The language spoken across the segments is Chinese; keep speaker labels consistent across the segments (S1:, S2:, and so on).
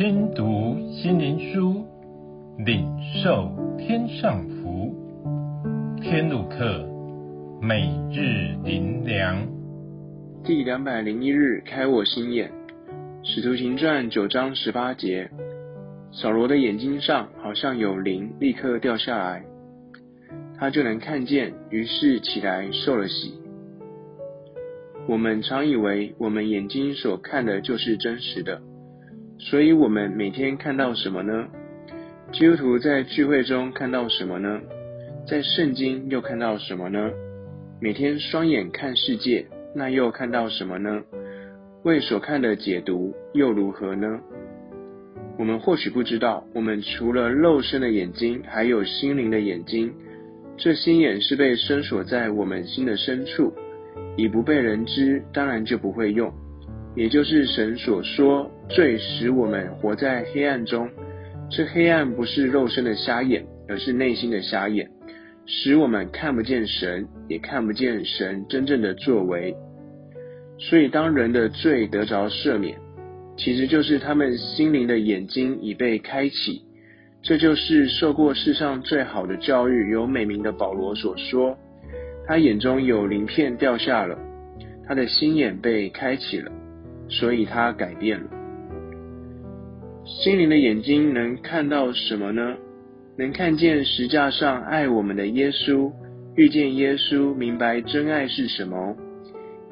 S1: 听读心灵书，领受天上福。天路客，每日灵粮，
S2: 第两百零一日，开我心眼。使徒行传九章十八节，扫罗的眼睛上好像有灵立刻掉下来，他就能看见，于是起来受了洗。我们常以为我们眼睛所看的就是真实的，所以我们每天看到什么呢？基督徒在聚会中看到什么呢？在圣经又看到什么呢？每天双眼看世界，那又看到什么呢？为所看的解读又如何呢？我们或许不知道，我们除了肉身的眼睛，还有心灵的眼睛。这心眼是被深锁在我们心的深处。以不被人知，当然就不会用。也就是神所说，罪使我们活在黑暗中。这黑暗不是肉身的瞎眼，而是内心的瞎眼，使我们看不见神，也看不见神真正的作为。所以，当人的罪得着赦免，其实就是他们心灵的眼睛已被开启。这就是受过世上最好的教育、有美名的保罗所说。他眼中有鳞片掉下了，他的心眼被开启了，所以他改变了。心灵的眼睛能看到什么呢？能看见石架上爱我们的耶稣，遇见耶稣，明白真爱是什么，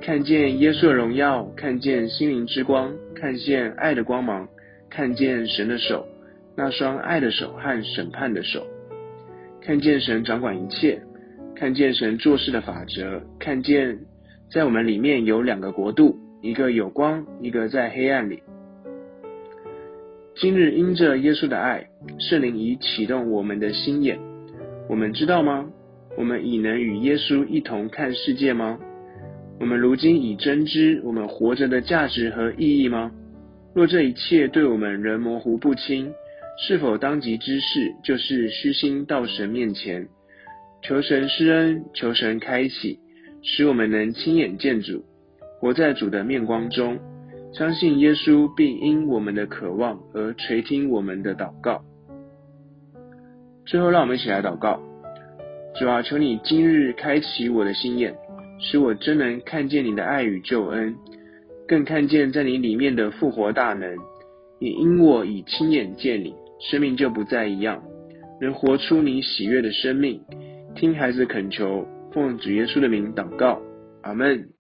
S2: 看见耶稣的荣耀，看见心灵之光，看见爱的光芒，看见神的手，那双爱的手和审判的手，看见神掌管一切。看见神做事的法则，看见在我们里面有两个国度，一个有光，一个在黑暗里。今日因着耶稣的爱，圣灵已启动我们的心眼，我们知道吗？我们已能与耶稣一同看世界吗？我们如今已真知我们活着的价值和意义吗？若这一切对我们仍模糊不清，是否当即之事就是虚心到神面前？求神施恩，求神开启，使我们能亲眼见主，活在主的面光中，相信耶稣并因我们的渴望而垂听我们的祷告。最后，让我们一起来祷告：主啊，求你今日开启我的心眼，使我真能看见你的爱与救恩，更看见在你里面的复活大能。也因我已亲眼见你，生命就不再一样，能活出你喜悦的生命。听孩子恳求，奉主耶稣的名祷告，阿门。